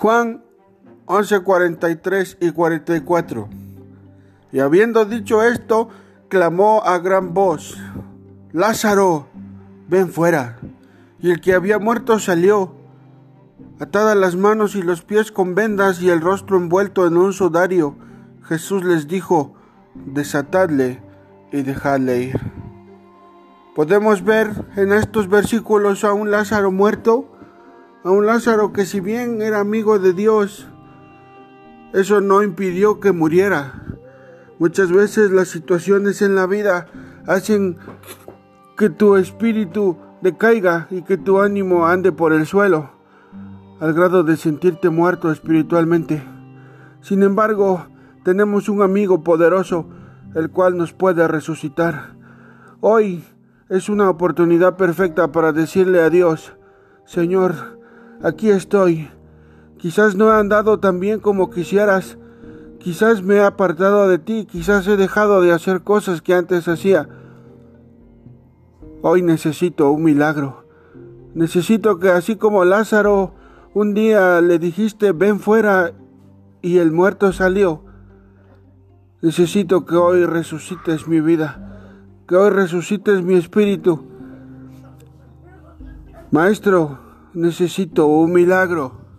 Juan 11, 43 y 44. Y habiendo dicho esto, clamó a gran voz, Lázaro, ven fuera. Y el que había muerto salió, atadas las manos y los pies con vendas y el rostro envuelto en un sudario. Jesús les dijo, desatadle y dejadle ir. Podemos ver en estos versículos a un Lázaro muerto, a un Lázaro que si bien era amigo de Dios, eso no impidió que muriera. Muchas veces las situaciones en la vida hacen que tu espíritu decaiga y que tu ánimo ande por el suelo, al grado de sentirte muerto espiritualmente. Sin embargo, tenemos un amigo poderoso, el cual nos puede resucitar. Hoy es una oportunidad perfecta para decirle a Dios, Señor, aquí estoy. Quizás no he andado tan bien como quisieras, quizás me he apartado de ti, quizás he dejado de hacer cosas que antes hacía, Hoy necesito un milagro. Necesito que así como Lázaro un día le dijiste ven fuera y el muerto salió. Necesito que hoy resucites mi vida, que hoy resucites mi espíritu. Maestro, necesito un milagro.